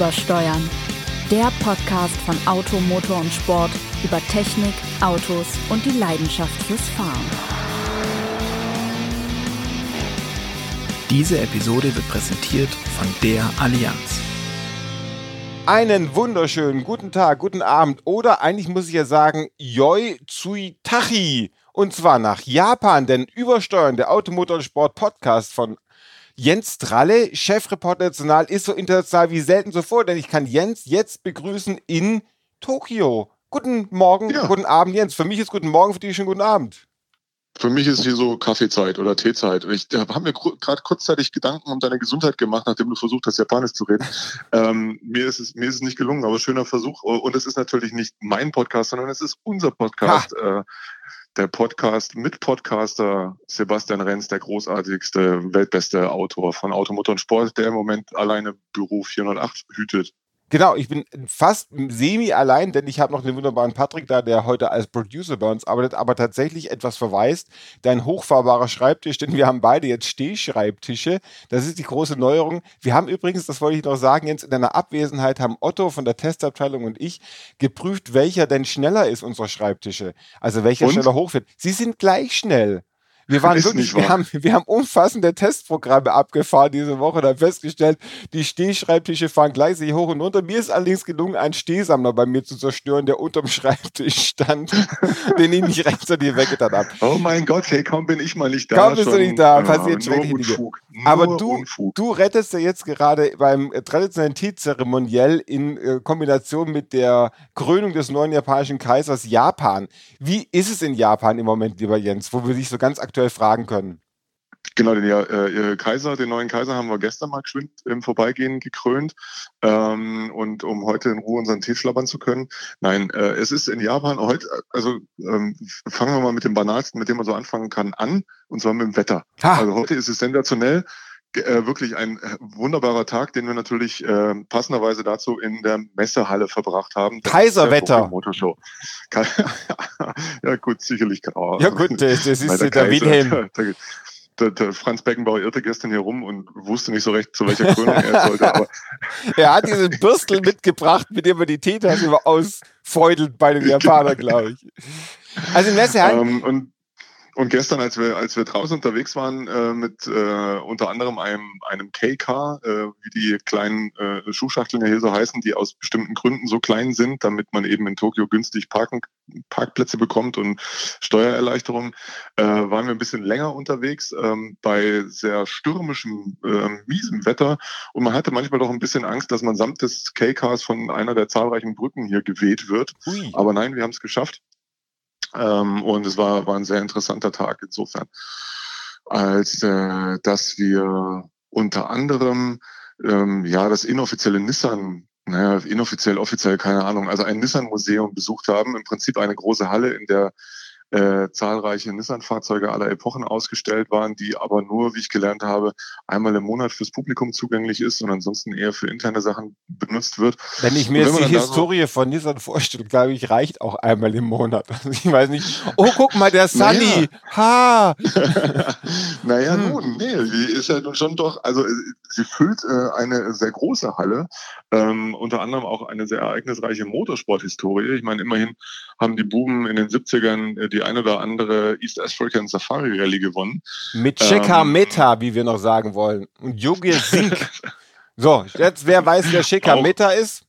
Übersteuern. Der Podcast von Auto, Motor und Sport über Technik, Autos und die Leidenschaft fürs Fahren. Diese Episode wird präsentiert von der Allianz. Einen wunderschönen guten Tag, guten Abend oder eigentlich muss ich ja sagen Yoi Tsui Tachi. Und zwar nach Japan, denn Übersteuern, der Automotor- und Sport-Podcast von Jens Tralle, Chefreporter national, ist so international wie selten zuvor, denn ich kann Jens jetzt begrüßen in Tokio. Guten Morgen, ja. guten Abend, Jens. Für mich ist guten Morgen, für dich schon guten Abend. Für mich ist hier so Kaffeezeit oder Teezeit. Ich habe mir gerade kurzzeitig Gedanken um deine Gesundheit gemacht, nachdem du versucht hast, Japanisch zu reden. ähm, mir, ist es, mir ist es nicht gelungen, aber schöner Versuch. Und es ist natürlich nicht mein Podcast, sondern es ist unser Podcast. Äh, der Podcast mit Podcaster Sebastian Renz, der großartigste, weltbeste Autor von Automotor und Sport, der im Moment alleine Büro 408 hütet. Genau, ich bin fast semi allein, denn ich habe noch den wunderbaren Patrick da, der heute als Producer bei uns arbeitet, aber tatsächlich etwas verweist. Dein hochfahrbarer Schreibtisch, denn wir haben beide jetzt Stehschreibtische. Das ist die große Neuerung. Wir haben übrigens, das wollte ich noch sagen, jetzt in deiner Abwesenheit haben Otto von der Testabteilung und ich geprüft, welcher denn schneller ist unserer Schreibtische. Also welcher und? schneller hochfährt. Sie sind gleich schnell. Wir waren wirklich, wir haben, wir haben umfassende Testprogramme abgefahren diese Woche und haben festgestellt, die Stehschreibtische fahren gleichzeitig hoch und runter. Mir ist allerdings gelungen, einen Stehsammler bei mir zu zerstören, der unterm Schreibtisch stand, den ich nicht rechtzeitig weggetan habe. Oh mein Gott, hey, kaum bin ich mal nicht da. Kaum bist du nicht da, passiert ja, Dinge. Aber du, du rettest ja jetzt gerade beim traditionellen Teezeremoniell in äh, Kombination mit der Krönung des neuen japanischen Kaisers Japan. Wie ist es in Japan im Moment, lieber Jens, wo wir dich so ganz aktuell aktuell fragen können. Genau, den äh, Kaiser, den neuen Kaiser haben wir gestern mal geschwind im Vorbeigehen gekrönt. Ähm, und um heute in Ruhe unseren Tee schlabbern zu können. Nein, äh, es ist in Japan heute, also ähm, fangen wir mal mit dem banalsten, mit dem man so anfangen kann, an, und zwar mit dem Wetter. Ha. Also heute ist es sensationell. Äh, wirklich ein äh, wunderbarer Tag, den wir natürlich äh, passenderweise dazu in der Messehalle verbracht haben. Kaiserwetter. Motorshow. ja gut, sicherlich. Oh, ja gut, das, das ist der, der Wilhelm. Der, der, Franz Beckenbauer irrte gestern hier rum und wusste nicht so recht, zu welcher Krönung er sollte. Aber er hat diesen Bürstel mitgebracht, mit dem er die Teetasse ausfeudelt bei den Japanern, glaube ich. Also in Messehalle. Um, und gestern, als wir, als wir draußen unterwegs waren äh, mit äh, unter anderem einem, einem K-Car, äh, wie die kleinen äh, Schuhschachteln ja hier so heißen, die aus bestimmten Gründen so klein sind, damit man eben in Tokio günstig Parken, Parkplätze bekommt und Steuererleichterungen, äh, waren wir ein bisschen länger unterwegs ähm, bei sehr stürmischem, äh, miesem Wetter. Und man hatte manchmal doch ein bisschen Angst, dass man samt des K-Cars von einer der zahlreichen Brücken hier geweht wird. Ui. Aber nein, wir haben es geschafft. Ähm, und es war, war ein sehr interessanter Tag insofern, als äh, dass wir unter anderem ähm, ja das inoffizielle Nissan naja, inoffiziell, offiziell, keine Ahnung, also ein Nissan-Museum besucht haben. Im Prinzip eine große Halle, in der äh, zahlreiche Nissan-Fahrzeuge aller Epochen ausgestellt waren, die aber nur, wie ich gelernt habe, einmal im Monat fürs Publikum zugänglich ist und ansonsten eher für interne Sachen benutzt wird. Wenn ich mir jetzt die Historie so von Nissan vorstelle, glaube ich, reicht auch einmal im Monat. ich weiß nicht, oh, guck mal, der Sunny, naja. ha! naja, hm. nun, nee, die ist ja nun schon doch, also sie füllt äh, eine sehr große Halle, ähm, unter anderem auch eine sehr ereignisreiche Motorsporthistorie. Ich meine, immerhin haben die Buben in den 70ern äh, die die eine oder andere East African Safari Rally gewonnen. Mit Sheka ähm, Meta, wie wir noch sagen wollen. Und Yogi Singh. so, jetzt wer weiß, wer Sheka Meta ist?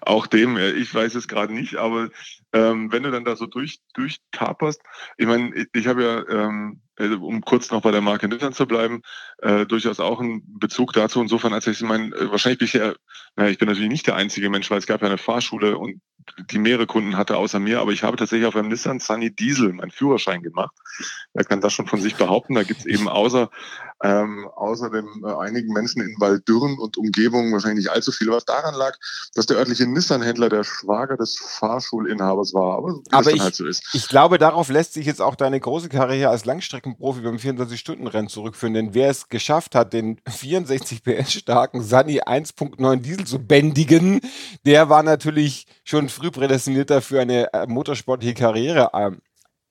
Auch dem, ich weiß es gerade nicht, aber ähm, wenn du dann da so durch, durchtaperst, ich meine, ich, ich habe ja, ähm, um kurz noch bei der Marke Nissan zu bleiben, äh, durchaus auch einen Bezug dazu, insofern, als ich meine, wahrscheinlich bin ich ja, naja, ich bin natürlich nicht der einzige Mensch, weil es gab ja eine Fahrschule und die mehrere Kunden hatte außer mir, aber ich habe tatsächlich auf einem Nissan Sunny Diesel meinen Führerschein gemacht. Wer kann das schon von sich behaupten? Da gibt es eben außer, ähm, außerdem äh, einigen Menschen in Waldürren und Umgebungen wahrscheinlich nicht allzu viele, was daran lag, dass der örtliche Nissan-Händler der Schwager des Fahrschulinhabers war. Aber, aber ich, halt so ist. ich glaube, darauf lässt sich jetzt auch deine große Karriere als Langstreckenprofi beim 24-Stunden-Rennen zurückführen, denn wer es geschafft hat, den 64 PS starken Sunny 1.9 Diesel zu bändigen, der war natürlich schon früh prädestiniert dafür, eine äh, motorsportliche Karriere ähm,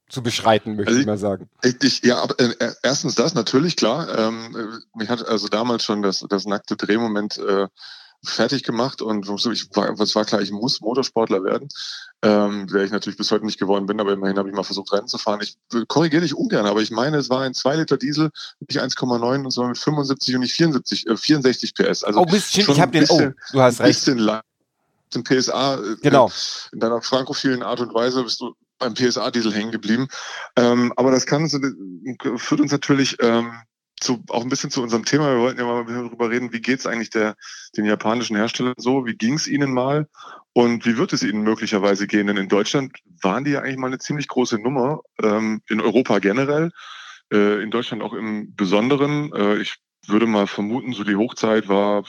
zu beschreiten, möchte also ich, ich, mal sagen. Ich, ja, aber, äh, erstens das, natürlich, klar. Ähm, mich hat also damals schon das, das nackte Drehmoment äh, fertig gemacht und ich war, was war klar, ich muss Motorsportler werden, ähm, der ich natürlich bis heute nicht geworden bin, aber immerhin habe ich mal versucht, Rennen zu fahren. Ich korrigiere dich ungern, aber ich meine, es war ein 2 Liter Diesel, nicht 1,9 und zwar mit 75 und nicht 74, äh, 64 PS. Also oh, bisschen, ich habe den, oh, du hast recht. Bisschen den PSA äh, genau. in deiner frankophilen Art und Weise bist du beim PSA-Diesel hängen geblieben. Ähm, aber das kann führt uns natürlich ähm, zu, auch ein bisschen zu unserem Thema. Wir wollten ja mal darüber reden, wie geht es eigentlich der, den japanischen Herstellern so? Wie ging es ihnen mal? Und wie wird es ihnen möglicherweise gehen? Denn in Deutschland waren die ja eigentlich mal eine ziemlich große Nummer, ähm, in Europa generell, äh, in Deutschland auch im Besonderen. Äh, ich würde mal vermuten, so die Hochzeit war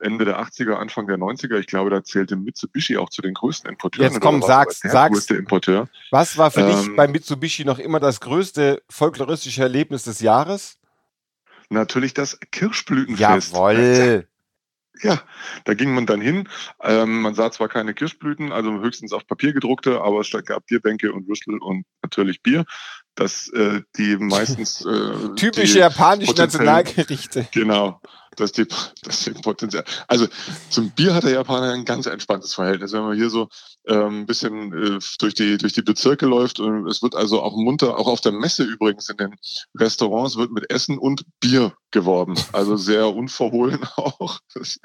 Ende der 80er, Anfang der 90er. Ich glaube, da zählte Mitsubishi auch zu den größten Importeuren. Jetzt komm, sag's, sag's. Importeur. Was war für ähm, dich bei Mitsubishi noch immer das größte folkloristische Erlebnis des Jahres? natürlich das Kirschblütenfest. Jawoll. Ja, da ging man dann hin. Ähm, man sah zwar keine Kirschblüten, also höchstens auf Papier gedruckte, aber es gab Bierbänke und Würstel und natürlich Bier. Das äh, die meistens äh, typische japanische Nationalgerichte. Genau dass die, dass die Potenzial. Also zum Bier hat der Japaner ein ganz entspanntes Verhältnis. Wenn man hier so ähm, ein bisschen äh, durch die durch die Bezirke läuft und es wird also auch munter, auch auf der Messe übrigens in den Restaurants wird mit Essen und Bier geworben. Also sehr unverhohlen auch. Das,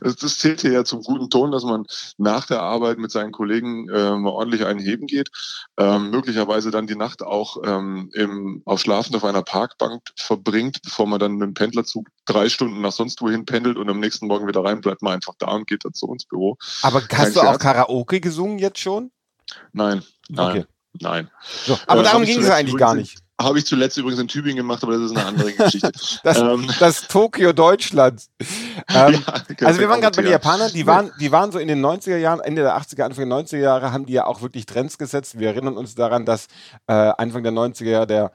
das zählt hier ja zum guten Ton, dass man nach der Arbeit mit seinen Kollegen äh, mal ordentlich einen heben geht. Ähm, möglicherweise dann die Nacht auch ähm, im, auf Schlafend auf einer Parkbank verbringt, bevor man dann mit dem Pendlerzug drei Stunden nach sonst wohin pendelt und am nächsten Morgen wieder rein, bleibt man einfach da und geht dann zu uns Büro. Aber hast Kein du Scherz. auch Karaoke gesungen jetzt schon? Nein, nein, okay. nein. So, aber äh, darum ging es eigentlich gar nicht. Habe ich zuletzt übrigens in Tübingen gemacht, aber das ist eine andere Geschichte. das, ähm. das Tokio Deutschlands. Ähm, ja, also wir waren gerade bei den Japanern, die waren, die waren so in den 90er Jahren, Ende der 80er, Anfang der 90er Jahre, haben die ja auch wirklich Trends gesetzt. Wir erinnern uns daran, dass äh, Anfang der 90er Jahre der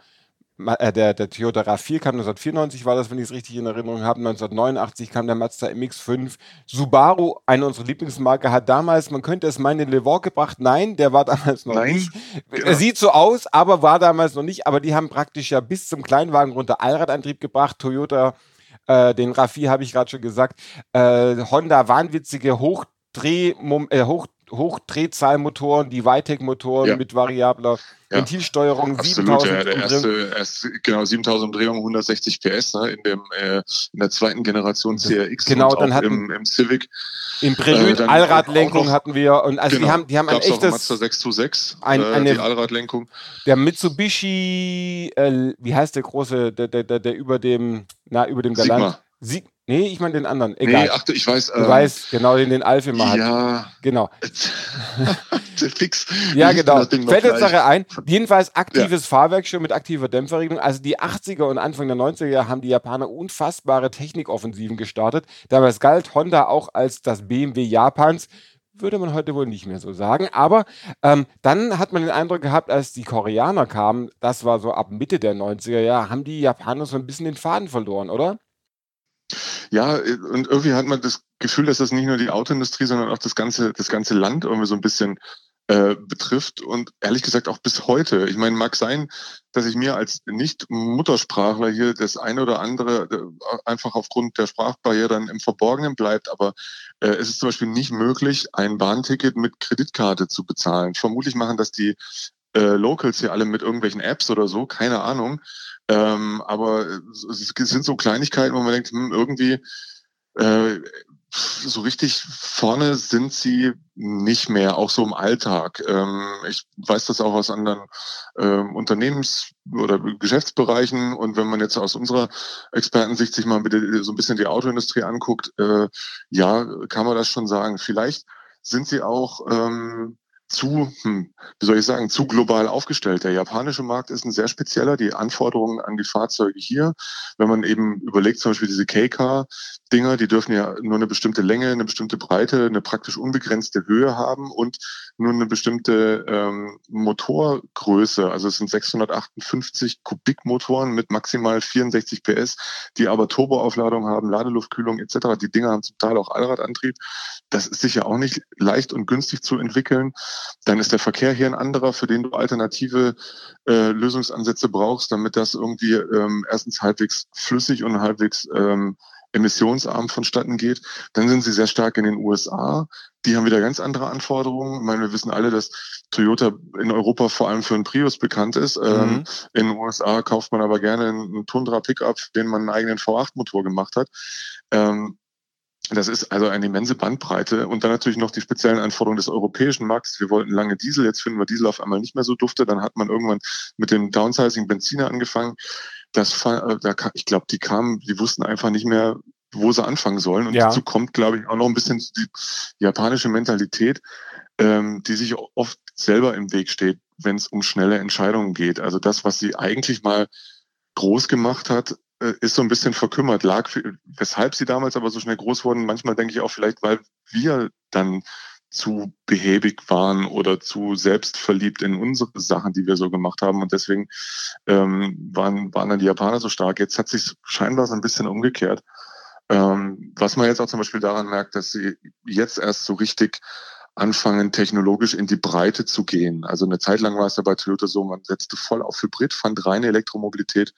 der, der Toyota RAV4 kam 1994, war das, wenn ich es richtig in Erinnerung habe. 1989 kam der Mazda MX5. Subaru, eine unserer Lieblingsmarke, hat damals, man könnte es meinen, den Levor gebracht. Nein, der war damals noch Nein. nicht. Genau. Er sieht so aus, aber war damals noch nicht. Aber die haben praktisch ja bis zum Kleinwagen runter Allradantrieb gebracht. Toyota, äh, den RAV4 habe ich gerade schon gesagt. Äh, Honda, wahnwitzige Hochdreh, äh, Hoch Hochdrehzahlmotoren, die Vitec-Motoren ja. mit variabler ja. Ventilsteuerung, Absolut, 7000 ja, der erste, erste, genau 7000 Umdrehungen, 160 PS ne, in, dem, äh, in der zweiten Generation CRX genau, dann auch im, im Civic. Im Prelude äh, Allradlenkung hatten wir und also genau, die haben die haben ein echtes Mazda 626 ein, äh, eine, die Allradlenkung. Der Mitsubishi äh, wie heißt der große der, der, der, der über dem na über dem Galant Sigma. Nee, ich meine den anderen. Egal. Nee, ach, ich weiß. Du ähm, weißt, genau, den den Alf immer hat. Ja. Genau. Fix. Ja, genau. Fällt uns Sache ein. Jedenfalls aktives ja. Fahrwerk schon mit aktiver Dämpferregelung. Also die 80er und Anfang der 90er haben die Japaner unfassbare Technikoffensiven gestartet. Damals galt Honda auch als das BMW Japans würde man heute wohl nicht mehr so sagen. Aber ähm, dann hat man den Eindruck gehabt, als die Koreaner kamen, das war so ab Mitte der 90er Jahre, haben die Japaner so ein bisschen den Faden verloren, oder? Ja, und irgendwie hat man das Gefühl, dass das nicht nur die Autoindustrie, sondern auch das ganze, das ganze Land irgendwie so ein bisschen äh, betrifft und ehrlich gesagt auch bis heute. Ich meine, mag sein, dass ich mir als Nicht-Muttersprachler hier das eine oder andere äh, einfach aufgrund der Sprachbarriere dann im Verborgenen bleibt, aber äh, es ist zum Beispiel nicht möglich, ein Bahnticket mit Kreditkarte zu bezahlen. Vermutlich machen das die äh, Locals hier alle mit irgendwelchen Apps oder so, keine Ahnung. Ähm, aber es sind so Kleinigkeiten, wo man denkt, hm, irgendwie äh, so richtig vorne sind sie nicht mehr, auch so im Alltag. Ähm, ich weiß das auch aus anderen ähm, Unternehmens- oder Geschäftsbereichen. Und wenn man jetzt aus unserer Expertensicht sich mal bitte so ein bisschen die Autoindustrie anguckt, äh, ja, kann man das schon sagen. Vielleicht sind sie auch ähm, zu, hm, wie soll ich sagen, zu global aufgestellt. Der japanische Markt ist ein sehr spezieller. Die Anforderungen an die Fahrzeuge hier, wenn man eben überlegt, zum Beispiel diese K-Car-Dinger, die dürfen ja nur eine bestimmte Länge, eine bestimmte Breite, eine praktisch unbegrenzte Höhe haben und nur eine bestimmte ähm, Motorgröße. Also es sind 658 Kubikmotoren mit maximal 64 PS, die aber Turboaufladung haben, Ladeluftkühlung etc. Die Dinger haben zum Teil auch Allradantrieb. Das ist sicher auch nicht leicht und günstig zu entwickeln. Dann ist der Verkehr hier ein anderer, für den du alternative äh, Lösungsansätze brauchst, damit das irgendwie ähm, erstens halbwegs flüssig und halbwegs ähm, emissionsarm vonstatten geht. Dann sind sie sehr stark in den USA. Die haben wieder ganz andere Anforderungen. Ich meine, wir wissen alle, dass Toyota in Europa vor allem für einen Prius bekannt ist. Mhm. Ähm, in den USA kauft man aber gerne einen Tundra Pickup, den man einen eigenen V8-Motor gemacht hat. Ähm, das ist also eine immense Bandbreite und dann natürlich noch die speziellen Anforderungen des europäischen Marktes. Wir wollten lange Diesel, jetzt finden wir Diesel auf einmal nicht mehr so dufte. Dann hat man irgendwann mit dem Downsizing Benziner angefangen. Das, äh, ich glaube, die kamen, die wussten einfach nicht mehr, wo sie anfangen sollen. Und ja. dazu kommt, glaube ich, auch noch ein bisschen die japanische Mentalität, ähm, die sich oft selber im Weg steht, wenn es um schnelle Entscheidungen geht. Also das, was sie eigentlich mal groß gemacht hat, äh, ist so ein bisschen verkümmert, lag, weshalb sie damals aber so schnell groß wurden. Manchmal denke ich auch vielleicht, weil wir dann zu behäbig waren oder zu selbstverliebt in unsere Sachen, die wir so gemacht haben. Und deswegen ähm, waren, waren dann die Japaner so stark. Jetzt hat sich scheinbar so ein bisschen umgekehrt. Ähm, was man jetzt auch zum Beispiel daran merkt, dass sie jetzt erst so richtig anfangen, technologisch in die Breite zu gehen. Also eine Zeit lang war es ja bei Toyota so, man setzte voll auf Hybrid, fand reine Elektromobilität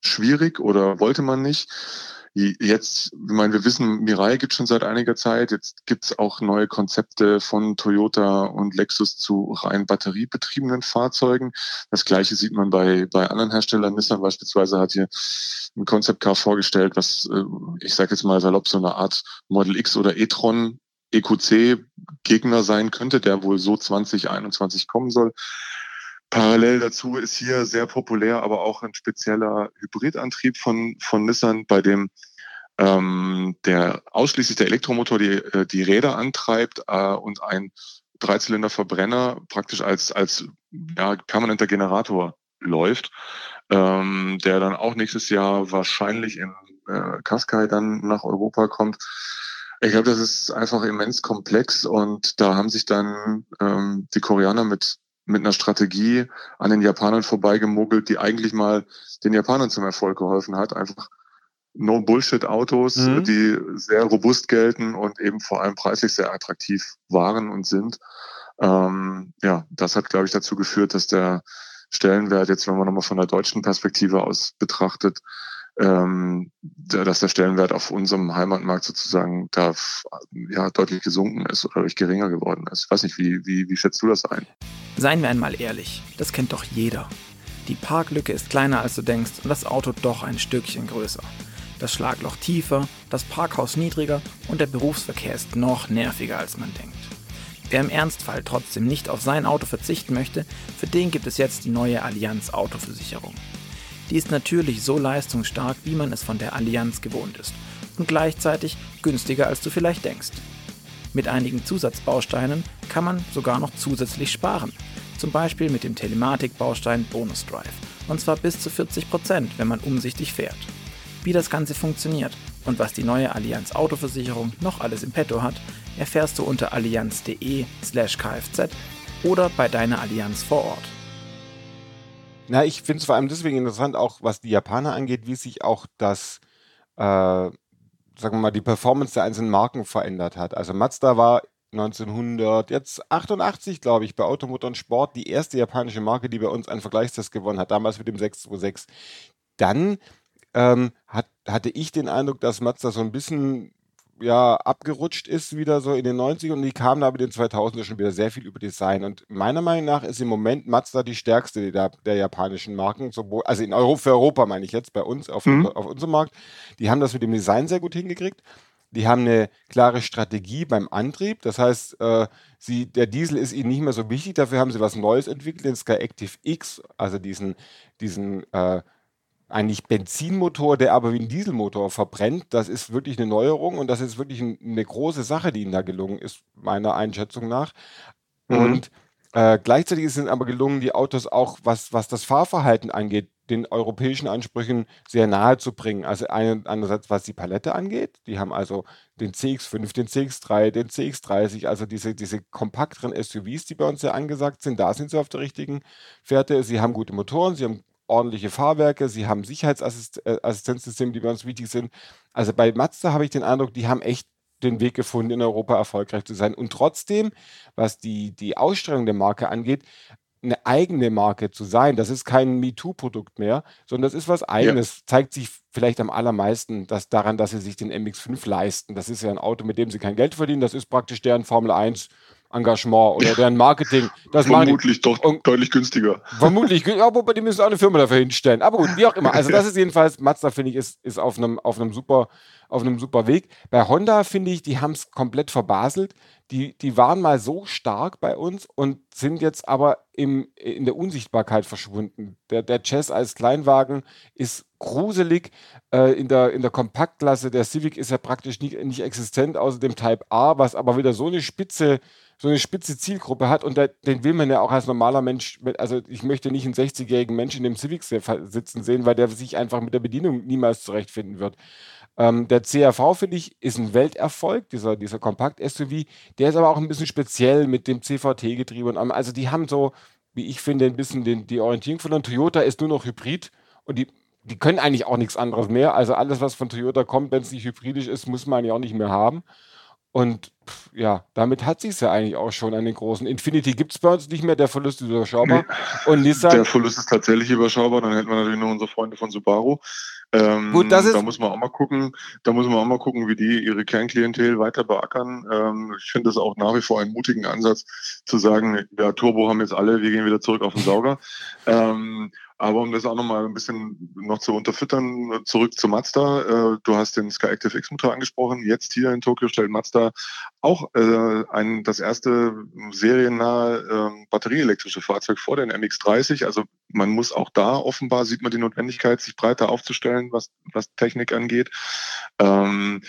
schwierig oder wollte man nicht. Jetzt, ich meine, wir wissen, Mirai gibt schon seit einiger Zeit. Jetzt gibt es auch neue Konzepte von Toyota und Lexus zu rein batteriebetriebenen Fahrzeugen. Das gleiche sieht man bei, bei anderen Herstellern. Nissan beispielsweise hat hier ein Concept Car vorgestellt, was, äh, ich sage jetzt mal salopp, so eine Art Model X oder e-tron EQC Gegner sein könnte, der wohl so 2021 kommen soll. Parallel dazu ist hier sehr populär, aber auch ein spezieller Hybridantrieb von, von Nissan, bei dem ähm, der ausschließlich der Elektromotor die, äh, die Räder antreibt äh, und ein Dreizylinder-Verbrenner praktisch als, als ja, permanenter Generator läuft, ähm, der dann auch nächstes Jahr wahrscheinlich in äh, Qashqai dann nach Europa kommt. Ich glaube, das ist einfach immens komplex und da haben sich dann ähm, die Koreaner mit mit einer Strategie an den Japanern vorbeigemogelt, die eigentlich mal den Japanern zum Erfolg geholfen hat. Einfach No-Bullshit-Autos, mhm. die sehr robust gelten und eben vor allem preislich sehr attraktiv waren und sind. Ähm, ja, das hat, glaube ich, dazu geführt, dass der Stellenwert, jetzt wenn man nochmal von der deutschen Perspektive aus betrachtet, ähm, dass der Stellenwert auf unserem Heimatmarkt sozusagen da ja, deutlich gesunken ist oder deutlich geringer geworden ist. Ich weiß nicht, wie, wie, wie schätzt du das ein? Seien wir einmal ehrlich, das kennt doch jeder. Die Parklücke ist kleiner als du denkst und das Auto doch ein Stückchen größer. Das Schlagloch tiefer, das Parkhaus niedriger und der Berufsverkehr ist noch nerviger als man denkt. Wer im Ernstfall trotzdem nicht auf sein Auto verzichten möchte, für den gibt es jetzt die neue Allianz Autoversicherung. Die ist natürlich so leistungsstark, wie man es von der Allianz gewohnt ist und gleichzeitig günstiger als du vielleicht denkst. Mit einigen Zusatzbausteinen kann man sogar noch zusätzlich sparen. Zum Beispiel mit dem Telematik-Baustein Bonus Drive. Und zwar bis zu 40%, wenn man umsichtig fährt. Wie das Ganze funktioniert und was die neue Allianz Autoversicherung noch alles im Petto hat, erfährst du unter allianz.de/slash kfz oder bei deiner Allianz vor Ort. Na, ich finde es vor allem deswegen interessant, auch was die Japaner angeht, wie sich auch das, äh, sagen wir mal, die Performance der einzelnen Marken verändert hat. Also Mazda war 1988, glaube ich, bei Automotor und Sport die erste japanische Marke, die bei uns einen Vergleichstest gewonnen hat, damals mit dem 626. Dann ähm, hat, hatte ich den Eindruck, dass Mazda so ein bisschen ja, abgerutscht ist wieder so in den 90ern und die kamen da mit den 2000er schon wieder sehr viel über Design. Und meiner Meinung nach ist im Moment Mazda die stärkste der, der japanischen Marken, sowohl, also in Europa, für Europa meine ich jetzt, bei uns auf, mhm. auf unserem Markt. Die haben das mit dem Design sehr gut hingekriegt. Die haben eine klare Strategie beim Antrieb. Das heißt, äh, sie, der Diesel ist ihnen nicht mehr so wichtig. Dafür haben sie was Neues entwickelt, den Sky Active X, also diesen, diesen äh, eigentlich Benzinmotor, der aber wie ein Dieselmotor verbrennt. Das ist wirklich eine Neuerung und das ist wirklich ein, eine große Sache, die ihnen da gelungen ist, meiner Einschätzung nach. Mhm. Und äh, gleichzeitig ist es aber gelungen, die Autos auch, was, was das Fahrverhalten angeht, den europäischen Ansprüchen sehr nahe zu bringen. Also einerseits, was die Palette angeht, die haben also den CX5, den CX3, den CX30, also diese, diese kompakteren SUVs, die bei uns sehr angesagt sind, da sind sie auf der richtigen Fährte. Sie haben gute Motoren, sie haben ordentliche Fahrwerke, sie haben Sicherheitsassistenzsysteme, die bei uns wichtig sind. Also bei Mazda habe ich den Eindruck, die haben echt den Weg gefunden, in Europa erfolgreich zu sein. Und trotzdem, was die, die Ausstrahlung der Marke angeht, eine eigene Marke zu sein. Das ist kein MeToo-Produkt mehr, sondern das ist was eigenes. Ja. Zeigt sich vielleicht am allermeisten dass daran, dass sie sich den MX5 leisten. Das ist ja ein Auto, mit dem sie kein Geld verdienen. Das ist praktisch deren Formel 1 Engagement oder deren Marketing. Das vermutlich doch und, deutlich günstiger. Vermutlich, ja, wobei die müssen auch eine Firma dafür hinstellen. Aber gut, wie auch immer. Also das ist jedenfalls, Mazda finde ich, ist, ist auf einem, auf einem super, auf einem super Weg. Bei Honda finde ich, die haben es komplett verbaselt. Die, die waren mal so stark bei uns und sind jetzt aber im, in der Unsichtbarkeit verschwunden. Der, der Jazz als Kleinwagen ist gruselig. Äh, in, der, in der Kompaktklasse, der Civic ist ja praktisch nicht, nicht existent, außer dem Type A, was aber wieder so eine spitze so eine spitze Zielgruppe hat und da, den will man ja auch als normaler Mensch, also ich möchte nicht einen 60-jährigen Menschen in dem Civic sitzen sehen, weil der sich einfach mit der Bedienung niemals zurechtfinden wird. Ähm, der CRV, finde ich, ist ein Welterfolg, dieser, dieser Kompakt-SUV. Der ist aber auch ein bisschen speziell mit dem CVT-Getriebe. und Also die haben so, wie ich finde, ein bisschen den, die Orientierung von einem Toyota ist nur noch Hybrid und die, die können eigentlich auch nichts anderes mehr. Also alles, was von Toyota kommt, wenn es nicht hybridisch ist, muss man ja auch nicht mehr haben. Und ja, damit hat sich es ja eigentlich auch schon an den großen. Infinity gibt es bei uns nicht mehr, der Verlust ist überschaubar. Nee, und Nissan. Der Verlust ist tatsächlich überschaubar, dann hätten wir natürlich noch unsere Freunde von Subaru. Ähm, Gut, das ist da muss man auch mal gucken, da muss man auch mal gucken, wie die ihre Kernklientel weiter beackern. Ähm, ich finde das auch nach wie vor einen mutigen Ansatz zu sagen, ja, Turbo haben jetzt alle, wir gehen wieder zurück auf den Sauger. ähm, aber um das auch nochmal ein bisschen noch zu unterfüttern, zurück zu Mazda. Äh, du hast den Sky Active X Motor angesprochen. Jetzt hier in Tokio stellt Mazda auch äh, ein, das erste seriennahe äh, batterieelektrische Fahrzeug vor, den MX30. Also man muss auch da offenbar, sieht man die Notwendigkeit, sich breiter aufzustellen, was, was Technik angeht. Ähm,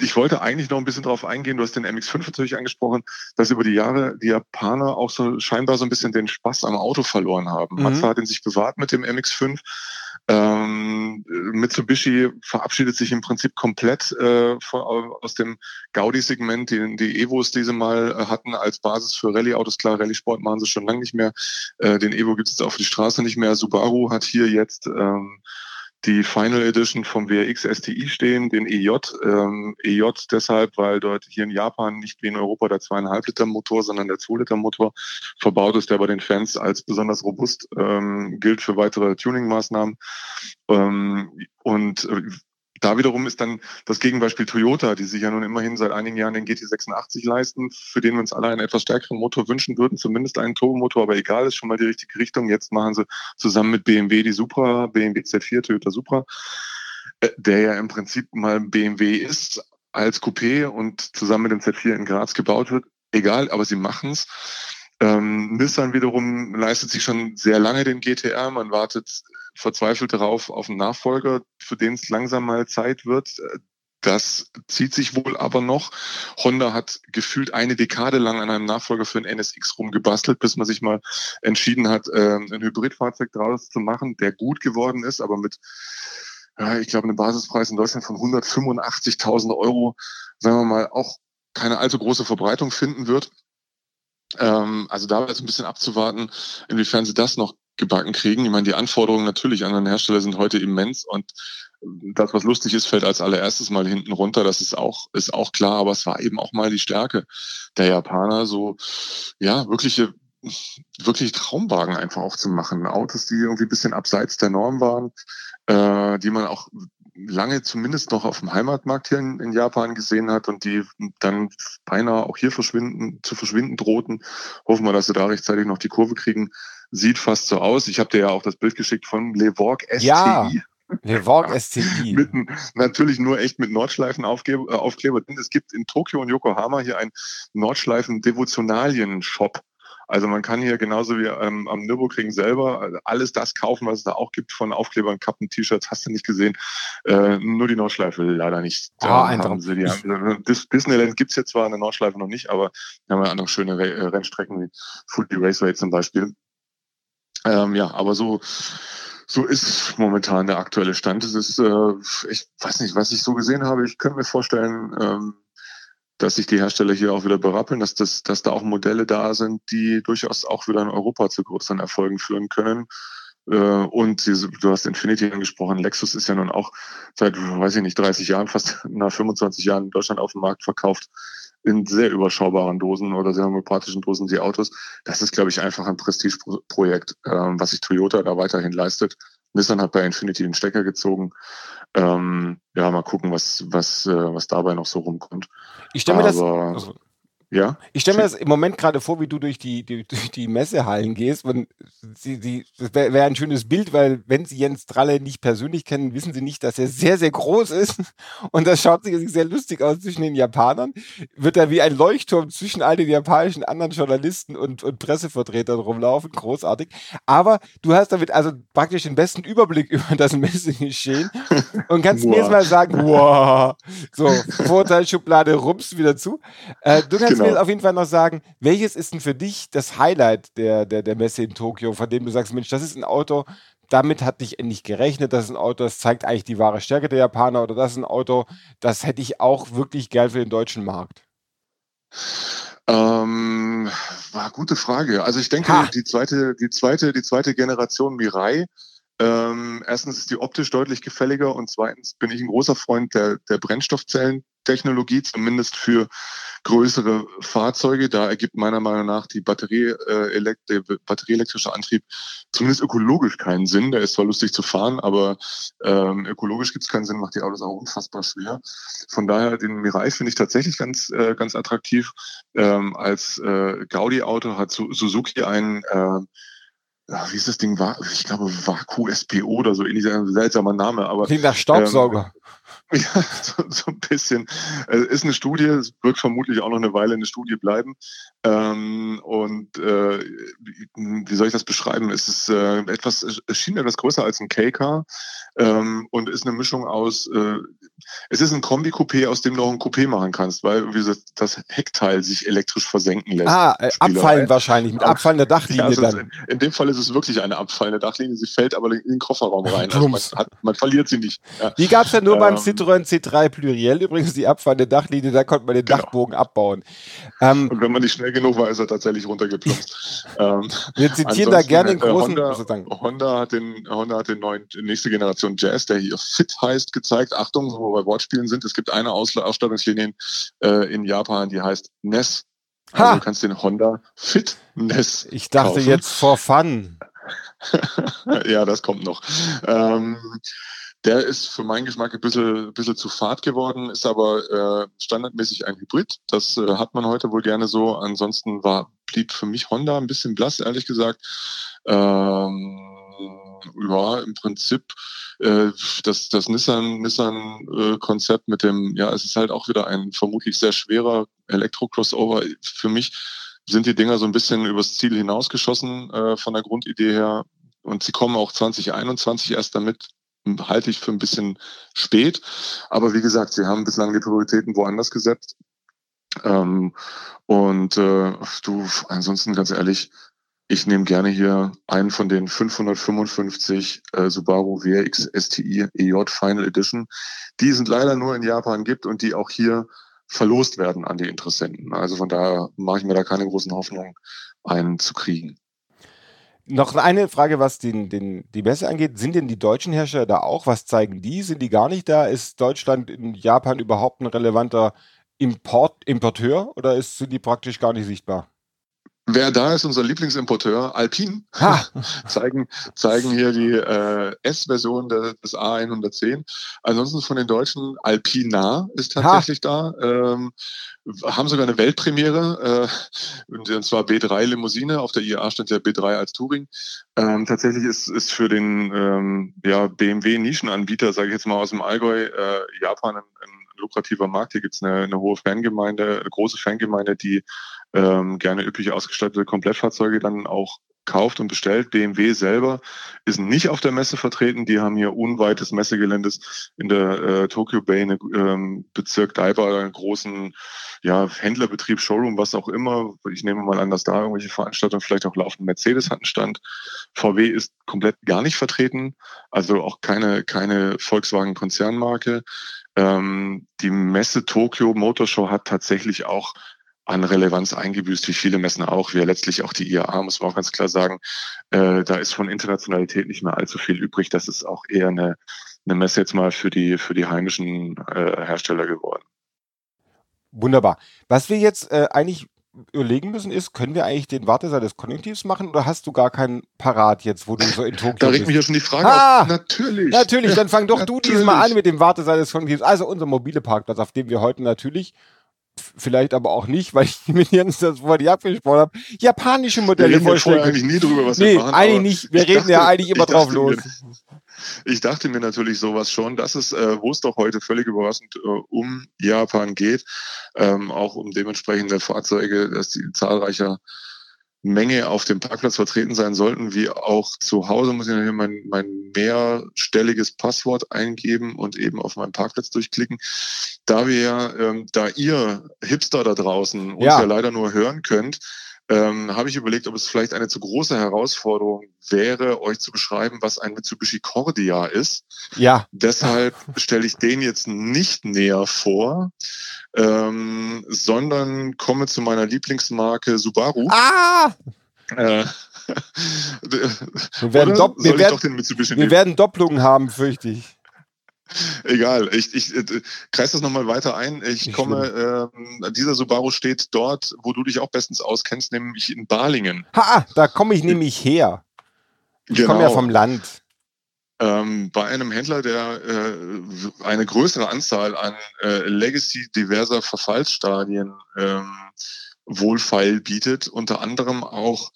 ich wollte eigentlich noch ein bisschen darauf eingehen, du hast den MX5 natürlich angesprochen, dass über die Jahre die Japaner auch so scheinbar so ein bisschen den Spaß am Auto verloren haben. Mhm. Mazda hat ihn sich bewahrt mit dem MX5. Ähm, Mitsubishi verabschiedet sich im Prinzip komplett äh, von, aus dem Gaudi-Segment, die, die Evos, die sie mal äh, hatten als Basis für Rallye-Autos. Klar, Rallye-Sport machen sie schon lange nicht mehr. Äh, den Evo gibt es auf die Straße nicht mehr. Subaru hat hier jetzt ähm, die Final Edition vom WRX STI stehen, den EJ. Ähm, EJ deshalb, weil dort hier in Japan nicht wie in Europa der zweieinhalb Liter Motor, sondern der zwei Liter Motor verbaut ist, der bei den Fans als besonders robust ähm, gilt für weitere Tuning-Maßnahmen. Ähm, und äh, da wiederum ist dann das Gegenbeispiel Toyota, die sich ja nun immerhin seit einigen Jahren den GT86 leisten, für den wir uns alle einen etwas stärkeren Motor wünschen würden, zumindest einen Turbomotor, aber egal, ist schon mal die richtige Richtung. Jetzt machen sie zusammen mit BMW die Supra, BMW Z4, Toyota Supra, äh, der ja im Prinzip mal BMW ist als Coupé und zusammen mit dem Z4 in Graz gebaut wird. Egal, aber sie machen es. Ähm, Nissan wiederum leistet sich schon sehr lange den GTR. Man wartet verzweifelt darauf auf einen Nachfolger, für den es langsam mal Zeit wird. Das zieht sich wohl aber noch. Honda hat gefühlt eine Dekade lang an einem Nachfolger für den NSX rumgebastelt, bis man sich mal entschieden hat, ähm, ein Hybridfahrzeug draus zu machen, der gut geworden ist, aber mit, ja, ich glaube, einem Basispreis in Deutschland von 185.000 Euro, sagen wir mal, auch keine allzu große Verbreitung finden wird. Ähm, also da ist ein bisschen abzuwarten, inwiefern sie das noch gebacken kriegen. Ich meine, die Anforderungen natürlich an den Hersteller sind heute immens und das, was lustig ist, fällt als allererstes mal hinten runter. Das ist auch, ist auch klar, aber es war eben auch mal die Stärke der Japaner, so, ja, wirkliche, wirklich Traumwagen einfach auch zu machen. Autos, die irgendwie ein bisschen abseits der Norm waren, äh, die man auch lange zumindest noch auf dem Heimatmarkt hier in, in, Japan gesehen hat und die dann beinahe auch hier verschwinden, zu verschwinden drohten. Hoffen wir, dass sie da rechtzeitig noch die Kurve kriegen. Sieht fast so aus. Ich habe dir ja auch das Bild geschickt von Levorg STI. Ja. Levorg STI. mit, natürlich nur echt mit Nordschleifen-Aufkleber. Äh, denn es gibt in Tokio und Yokohama hier einen Nordschleifen-Devotionalien-Shop. Also man kann hier genauso wie ähm, am Nürburgring selber äh, alles das kaufen, was es da auch gibt von Aufklebern, Kappen, T-Shirts, hast du nicht gesehen. Äh, nur die Nordschleife leider nicht. Ah, haben sie die, haben, Disneyland gibt's jetzt zwar eine Nordschleife noch nicht, aber wir haben ja andere schöne äh, Rennstrecken wie Fuji Raceway zum Beispiel. Ähm, ja, aber so so ist momentan der aktuelle Stand. Es ist, äh, ich weiß nicht, was ich so gesehen habe. Ich könnte mir vorstellen, ähm, dass sich die Hersteller hier auch wieder berappeln, dass, das, dass da auch Modelle da sind, die durchaus auch wieder in Europa zu größeren Erfolgen führen können. Äh, und du hast Infinity angesprochen. Lexus ist ja nun auch seit, weiß ich nicht, 30 Jahren, fast nach 25 Jahren in Deutschland auf dem Markt verkauft. in sehr überschaubaren Dosen oder sehr homöopathischen Dosen die Autos. Das ist, glaube ich, einfach ein Prestigeprojekt, ähm, was sich Toyota da weiterhin leistet. Nissan hat bei Infinity den Stecker gezogen. Ähm, ja, mal gucken, was, was, äh, was dabei noch so rumkommt. Ich stelle mir das. Also, ja. Ich stelle mir das im Moment gerade vor, wie du durch die, die, durch die Messehallen gehst. Und sie, sie, das wäre wär ein schönes Bild, weil wenn sie Jens Dralle nicht persönlich kennen, wissen sie nicht, dass er sehr, sehr groß ist. Und das schaut sich sehr lustig aus zwischen den Japanern. Wird er wie ein Leuchtturm zwischen all den japanischen anderen Journalisten und, und Pressevertretern rumlaufen. Großartig. Aber du hast damit also praktisch den besten Überblick über das Messegeschehen und kannst mir jetzt mal sagen, wow, so, Vorteilsschublade, rums wieder zu. Äh, du kannst genau. Mir auf jeden Fall noch sagen, welches ist denn für dich das Highlight der, der, der Messe in Tokio, von dem du sagst, Mensch, das ist ein Auto, damit hatte ich endlich gerechnet, das ist ein Auto, das zeigt eigentlich die wahre Stärke der Japaner oder das ist ein Auto, das hätte ich auch wirklich gern für den deutschen Markt. Ähm, war gute Frage. Also ich denke, ha. die zweite, die zweite, die zweite Generation Mirai ähm, erstens ist die optisch deutlich gefälliger und zweitens bin ich ein großer Freund der, der Brennstoffzellentechnologie, zumindest für größere Fahrzeuge. Da ergibt meiner Meinung nach die Batterie, äh, der batterieelektrische Antrieb zumindest ökologisch keinen Sinn. Der ist zwar lustig zu fahren, aber ähm, ökologisch gibt es keinen Sinn, macht die Autos auch unfassbar schwer. Von daher den Mirai finde ich tatsächlich ganz, äh, ganz attraktiv. Ähm, als äh, Gaudi-Auto hat Suzuki einen äh, ja, wie ist das Ding? Ich glaube, Vaku SPO oder so ähnlich, ein seltsamer Name, aber. Klingt nach Staubsauger. Ähm, ja, so, so ein bisschen. Es ist eine Studie, es wird vermutlich auch noch eine Weile eine Studie bleiben. Ähm, und äh, wie soll ich das beschreiben? Es ist äh, etwas, es schien etwas größer als ein K-Car ähm, und ist eine Mischung aus, äh, es ist ein Kombi-Coupé, aus dem du auch ein Coupé machen kannst, weil wie gesagt, das Heckteil sich elektrisch versenken lässt. Ah, äh, abfallen wahrscheinlich, mit abfallender Dachlinie ja, also dann. In dem Fall ist es wirklich eine abfallende Dachlinie, sie fällt aber in den Kofferraum rein. Also man, hat, man, verliert sie nicht. Ja. Die gab es ja nur ähm, beim Citroën C3 Pluriel, übrigens die abfallende Dachlinie, da konnte man den genau. Dachbogen abbauen. Ähm, und wenn man nicht schnell genug war, ist er tatsächlich runtergeplumpst. ähm, Wir zitieren da gerne den äh, großen... Honda, Honda, hat den, Honda hat den neuen, nächste Generation Jazz, der hier Fit heißt, gezeigt. Achtung, wo wir bei Wortspielen sind, es gibt eine Ausstattungslinie äh, in Japan, die heißt NES. Also du kannst den Honda Fit NES Ich dachte kaufen. jetzt for fun. ja, das kommt noch. Ähm, der ist für meinen Geschmack ein bisschen, ein bisschen zu fad geworden, ist aber äh, standardmäßig ein Hybrid. Das äh, hat man heute wohl gerne so. Ansonsten war, blieb für mich Honda ein bisschen blass, ehrlich gesagt. Ähm, ja, im Prinzip äh, das, das Nissan, Nissan-Konzept mit dem, ja, es ist halt auch wieder ein vermutlich sehr schwerer Elektro-Crossover. Für mich sind die Dinger so ein bisschen übers Ziel hinausgeschossen äh, von der Grundidee her. Und sie kommen auch 2021 erst damit halte ich für ein bisschen spät. Aber wie gesagt, sie haben bislang die Prioritäten woanders gesetzt. Ähm, und äh, du, ansonsten ganz ehrlich, ich nehme gerne hier einen von den 555 äh, Subaru WRX STI EJ Final Edition, die es leider nur in Japan gibt und die auch hier verlost werden an die Interessenten. Also von daher mache ich mir da keine großen Hoffnungen, einen zu kriegen. Noch eine Frage, was den, den, die Messe angeht. Sind denn die deutschen Hersteller da auch? Was zeigen die? Sind die gar nicht da? Ist Deutschland in Japan überhaupt ein relevanter Import, Importeur oder ist, sind die praktisch gar nicht sichtbar? Wer da ist, unser Lieblingsimporteur, Alpine, zeigen, zeigen hier die äh, S-Version des A110. Ansonsten von den Deutschen, Alpina ist tatsächlich ha. da. Ähm, haben sogar eine Weltpremiere, äh, und zwar B3 Limousine. Auf der IAA stand ja B3 als Touring. Ähm, tatsächlich ist, ist für den ähm, ja, BMW-Nischenanbieter, sage ich jetzt mal aus dem Allgäu, äh, Japan ein, ein lukrativer Markt. Hier gibt's eine, eine hohe Fangemeinde, eine große Fangemeinde, die ähm, gerne üppig ausgestattete Komplettfahrzeuge dann auch kauft und bestellt. BMW selber ist nicht auf der Messe vertreten. Die haben hier unweit des Messegeländes in der äh, Tokyo Bay, eine, ähm, Bezirk Daiba, einen großen ja, Händlerbetrieb, Showroom, was auch immer. Ich nehme mal an, dass da irgendwelche Veranstaltungen vielleicht auch laufen. Mercedes hat einen Stand. VW ist komplett gar nicht vertreten, also auch keine, keine Volkswagen-Konzernmarke. Ähm, die Messe Tokyo Motor Show hat tatsächlich auch an Relevanz eingebüßt, wie viele Messen auch, wie ja letztlich auch die IAA, muss man auch ganz klar sagen. Äh, da ist von Internationalität nicht mehr allzu viel übrig. Das ist auch eher eine, eine Messe jetzt mal für die, für die heimischen äh, Hersteller geworden. Wunderbar. Was wir jetzt äh, eigentlich überlegen müssen, ist, können wir eigentlich den Wartesaal des Konjunktivs machen oder hast du gar keinen parat jetzt, wo du so in Tokio Da regt bist? mich ja schon die Frage Ah! auf. Natürlich. Natürlich, dann fang doch du Natürlich. diesmal an mit dem Wartesaal des Konjunktivs. Also unser mobile Parkplatz, auf dem wir heute natürlich, vielleicht aber auch nicht, weil ich mit Jens das vorher nicht abgesprochen habe, japanische Wir Modelle reden ja vorher vorstellen. eigentlich nie drüber, was Nee, wir machen. eigentlich nicht. Wir reden ja eigentlich immer drauf dachte los. Mir, ich dachte mir natürlich sowas schon, dass es, äh, wo es doch heute völlig überraschend äh, um Japan geht, ähm, auch um dementsprechende Fahrzeuge, dass die zahlreicher Menge auf dem Parkplatz vertreten sein sollten, wie auch zu Hause muss ich hier mein, mein mehrstelliges Passwort eingeben und eben auf meinen Parkplatz durchklicken. Da wir, ja, ähm, da ihr Hipster da draußen uns Ja. ja leider nur hören könnt, ähm, habe ich überlegt, ob es vielleicht eine zu große Herausforderung wäre, euch zu beschreiben, was ein Mitsubishi Cordia ist. Ja, Deshalb stelle ich den jetzt nicht näher vor, ähm, sondern komme zu meiner Lieblingsmarke Subaru. ah! Äh, Wir werden, dopp Soll wir ich werden, doch den Mitsubishi wir werden Doppelungen haben, fürchte ich. Egal, ich, ich äh, kreis das nochmal weiter ein. Ich Nicht komme, ähm, dieser Subaru steht dort, wo du dich auch bestens auskennst, nämlich in Balingen. Ha, da komme ich nämlich her. Ich komme ja vom Land. Ähm, bei einem Händler, der äh, eine größere Anzahl an äh, Legacy diverser Verfallsstadien ähm, wohlfeil bietet, unter anderem auch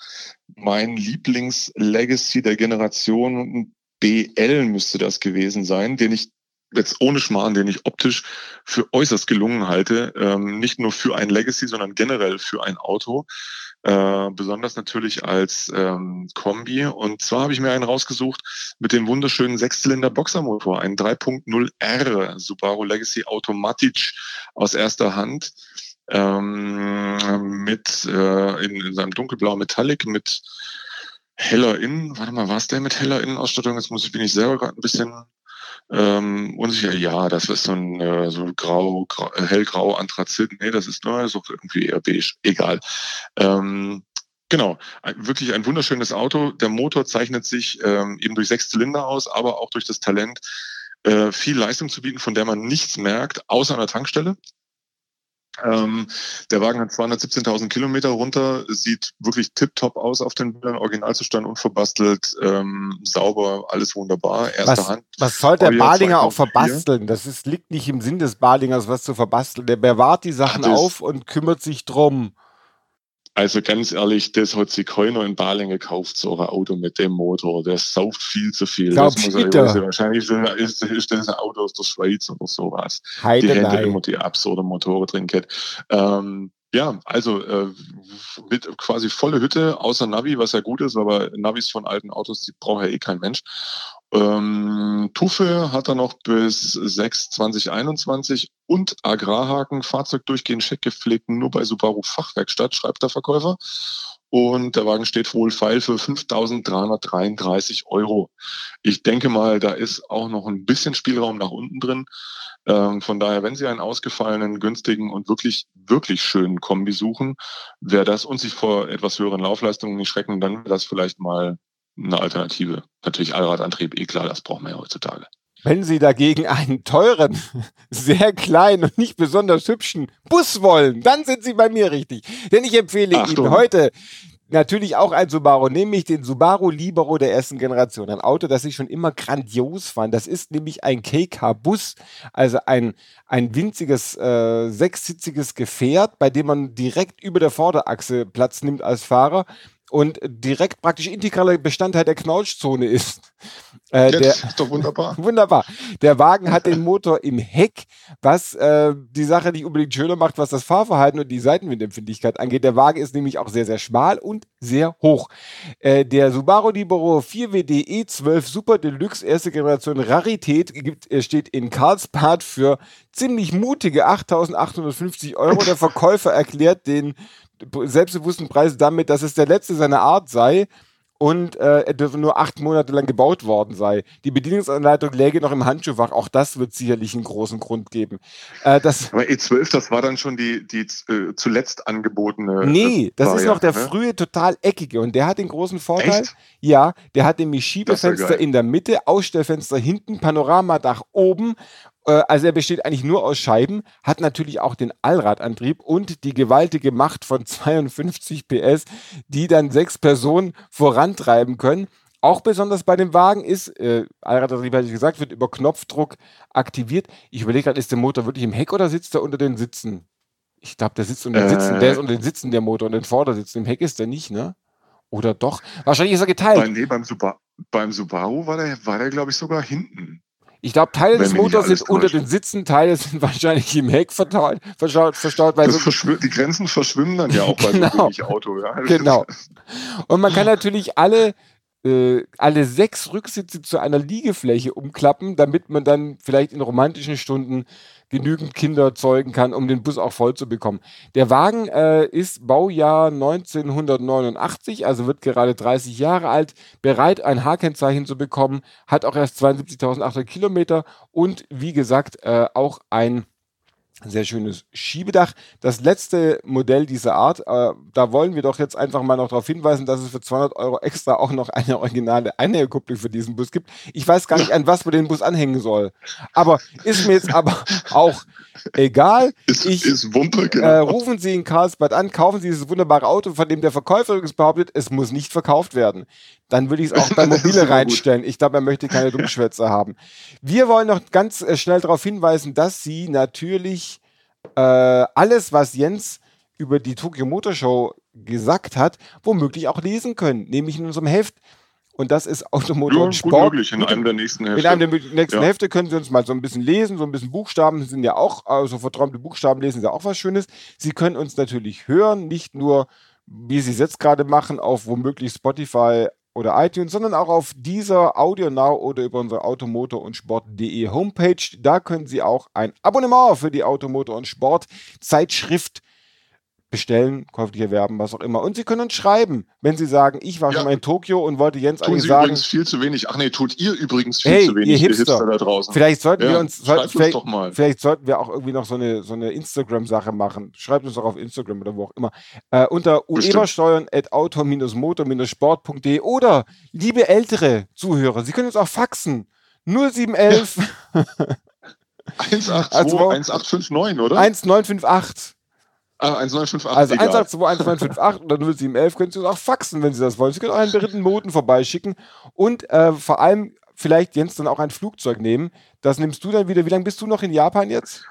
mein Lieblings-Legacy der Generation BL müsste das gewesen sein, den ich jetzt ohne Schmarrn, den ich optisch für äußerst gelungen halte, ähm, nicht nur für ein Legacy, sondern generell für ein Auto. Äh, besonders natürlich als ähm, Kombi. Und zwar habe ich mir einen rausgesucht mit dem wunderschönen Sechszylinder Boxermotor, ein 3.0R Subaru Legacy Automatic aus erster Hand ähm, mit äh, in, in seinem dunkelblau Metallic mit heller Innen. Warte mal, war es der mit heller Innenausstattung? Jetzt muss ich bin ich selber gerade ein bisschen ähm, unsicher. Ja, das ist so ein äh, so grau, grau äh, hellgrau Anthrazit. Nee, das ist nur so irgendwie eher beige. Egal. Ähm, Genau, ein, wirklich ein wunderschönes Auto. Der Motor zeichnet sich ähm, eben durch sechs Zylinder aus, aber auch durch das Talent, äh, viel Leistung zu bieten, von der man nichts merkt, außer an der Tankstelle. Ähm, der Wagen hat 217.000 Kilometer runter, sieht wirklich tipptopp aus auf den Bildern, Originalzustand unverbastelt, ähm, sauber, alles wunderbar, erster Was, Hand. was soll der Balinger auch 2004? verbasteln? Das ist, liegt nicht im Sinn des Balingers, was zu verbasteln. Der bewahrt die Sachen auf und kümmert sich drum. Also ganz ehrlich, das hat sich keiner in Balingen gekauft, so ein Auto mit dem Motor. Der sauft viel zu viel. Glaub das muss er. Wahrscheinlich ist, ist das ein Auto aus der Schweiz oder sowas. die Heide Hände nein. immer die absurde Motoren drin kennt. Ähm, ja, also äh, mit quasi volle Hütte, außer Navi, was ja gut ist, aber Navis von alten Autos, die braucht ja eh kein Mensch. Ähm, Tuffe hat er noch bis 6 2021 und Agrarhaken, Fahrzeug durchgehend check gepflegt, nur bei Subaru Fachwerkstatt, schreibt der Verkäufer. Und der Wagen steht wohlfeil für 5.333 Euro. Ich denke mal, da ist auch noch ein bisschen Spielraum nach unten drin. Ähm, von daher, wenn Sie einen ausgefallenen, günstigen und wirklich, wirklich schönen Kombi suchen, wäre das und sich vor etwas höheren Laufleistungen nicht schrecken, dann wäre das vielleicht mal eine Alternative. Natürlich Allradantrieb, eh klar, das brauchen wir ja heutzutage. Wenn Sie dagegen einen teuren, sehr kleinen und nicht besonders hübschen Bus wollen, dann sind Sie bei mir richtig. Denn ich empfehle Achtung. Ihnen heute natürlich auch ein Subaru, nämlich den Subaru Libero der ersten Generation. Ein Auto, das ich schon immer grandios fand. Das ist nämlich ein KK-Bus, also ein, ein winziges, äh, sechssitziges Gefährt, bei dem man direkt über der Vorderachse Platz nimmt als Fahrer und direkt praktisch integraler Bestandteil der Knautschzone ist. Äh, Ja, der, das ist doch wunderbar. Wunderbar. Der Wagen hat den Motor im Heck, was äh, die Sache nicht unbedingt schöner macht, was das Fahrverhalten und die Seitenwindempfindlichkeit angeht. Der Wagen ist nämlich auch sehr, sehr schmal und sehr hoch. Äh, der Subaru Libero 4WD E12 Super Deluxe erste Generation Rarität gibt, äh, steht in Karlsbad für ziemlich mutige 8.850 Euro. Der Verkäufer erklärt den selbstbewussten Preis damit, dass es der letzte seiner Art sei und äh, er dürfe nur acht Monate lang gebaut worden sei. Die Bedienungsanleitung läge noch im Handschuhfach. Auch das wird sicherlich einen großen Grund geben. Äh, das, Aber E12, das war dann schon die, die äh, zuletzt angebotene. nee, äh, das ist noch der Variante, ne? frühe, total eckige. Und der hat den großen Vorteil. Echt? Ja, der hat nämlich Schiebefenster in der Mitte, Ausstellfenster hinten, Panoramadach oben also er besteht eigentlich nur aus Scheiben, hat natürlich auch den Allradantrieb und die gewaltige Macht von 52 PS, die dann sechs Personen vorantreiben können. Auch besonders bei dem Wagen ist, äh, Allradantrieb hatte ich gesagt, wird über Knopfdruck aktiviert. Ich überlege gerade, ist der Motor wirklich im Heck oder sitzt er unter den Sitzen? Ich glaube, der sitzt unter den Sitzen. Äh, der ist unter den Sitzen, der Motor, und den Vordersitzen. Im Heck ist der nicht, ne? Oder doch? Wahrscheinlich ist er geteilt. Bei, nee, beim, Super, beim Subaru war der, war der glaube ich, sogar hinten. Ich glaube, Teile des Motors sind unter den Sitzen, Teile sind wahrscheinlich im Heck verstaut, verstaut, verstaut weil die Grenzen verschwimmen dann ja auch bei genau. so Auto. Ja. Genau. Und man kann natürlich alle äh, alle sechs Rücksitze zu einer Liegefläche umklappen, damit man dann vielleicht in romantischen Stunden genügend Kinder zeugen kann, um den Bus auch voll zu bekommen. Der Wagen äh, ist Baujahr 1989, also wird gerade 30 Jahre alt, bereit, ein H-Kennzeichen zu bekommen, hat auch erst 72.800 Kilometer und wie gesagt äh, auch ein sehr schönes Schiebedach. Das letzte Modell dieser Art, äh, da wollen wir doch jetzt einfach mal noch darauf hinweisen, dass es für 200 Euro extra auch noch eine originale Anhängerkupplung für diesen Bus gibt. Ich weiß gar nicht, an was man den Bus anhängen soll. Aber ist mir jetzt aber auch egal. Ist, ich, ist Wumpe, genau. äh, rufen Sie in Karlsbad an, kaufen Sie dieses wunderbare Auto, von dem der Verkäufer übrigens behauptet, es muss nicht verkauft werden. Dann würde ich es auch bei Mobile reinstellen. Ich glaube, er möchte keine Dummschwätze haben. Wir wollen noch ganz äh, schnell darauf hinweisen, dass Sie natürlich äh, alles, was Jens über die Tokyo Motor Show gesagt hat, womöglich auch lesen können, nämlich in unserem Heft. Und das ist Automotor ja, und Sport. möglich, in einem der nächsten Hefte. In einem der nächsten ja. Hefte können Sie uns mal so ein bisschen lesen, so ein bisschen Buchstaben sind ja auch, also verträumte Buchstaben lesen ist ja auch was Schönes. Sie können uns natürlich hören, nicht nur, wie Sie es jetzt gerade machen, auf womöglich Spotify oder iTunes, sondern auch auf dieser Audio Now oder über unsere Automotor und Sport.de Homepage. Da können Sie auch ein Abonnement für die Automotor und Sport Zeitschrift bestellen, käuflich erwerben, was auch immer. Und Sie können uns schreiben, wenn Sie sagen, ich war ja. schon mal in Tokio und wollte Jens tun eigentlich Sie sagen. übrigens viel zu wenig. Ach nee, tut ihr übrigens viel hey, zu wenig, ihr Hipster. Hipster da draußen. Vielleicht sollten ja, wir uns, soll, vielleicht, uns vielleicht, sollten wir auch irgendwie noch so eine, so eine Instagram-Sache machen. Schreibt uns doch auf Instagram oder wo auch immer. Äh, unter uebersteuern at auto-motor-sport.de oder liebe ältere Zuhörer, Sie können uns auch faxen. 0711 182 also, 1859, oder? 1958. Ah, 1958. Also 182 1958 oder 0711 können Sie uns auch faxen, wenn Sie das wollen. Sie können auch einen beritten vorbeischicken und äh, vor allem vielleicht Jens dann auch ein Flugzeug nehmen. Das nimmst du dann wieder. Wie lange bist du noch in Japan jetzt?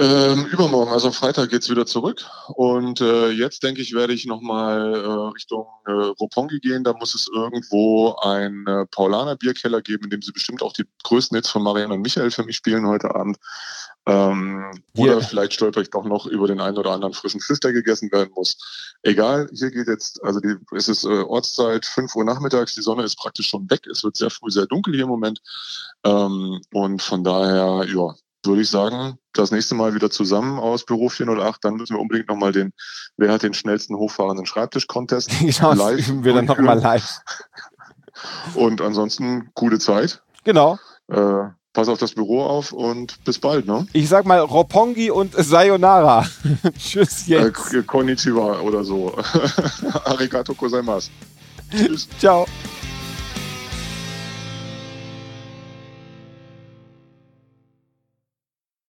Ähm, übermorgen, also Freitag geht es wieder zurück. Und äh, jetzt denke ich, werde ich nochmal äh, Richtung äh, Roppongi gehen. Da muss es irgendwo ein äh, Paulaner Bierkeller geben, in dem sie bestimmt auch die größten Hits von Marianne und Michael für mich spielen heute Abend. Ähm, yeah. Oder vielleicht stolpert ich doch noch über den einen oder anderen frischen Fisch, der gegessen werden muss. Egal, hier geht jetzt, also die, es ist äh, Ortszeit 5 Uhr nachmittags, die Sonne ist praktisch schon weg, es wird sehr früh sehr dunkel hier im Moment. Ähm, und von daher, ja, würde ich sagen, das nächste Mal wieder zusammen aus Büro 408. Dann müssen wir unbedingt nochmal den, wer hat den schnellsten hochfahrenden Schreibtisch-Contest genau, live. Üben wir dann nochmal live. Und ansonsten gute Zeit. Genau. Äh, pass auf das Büro auf und bis bald, ne? Ich sag mal Roppongi und Sayonara. Tschüss jetzt. Äh, konnichiwa oder so. Arigato gozaimasu. Tschüss. Ciao.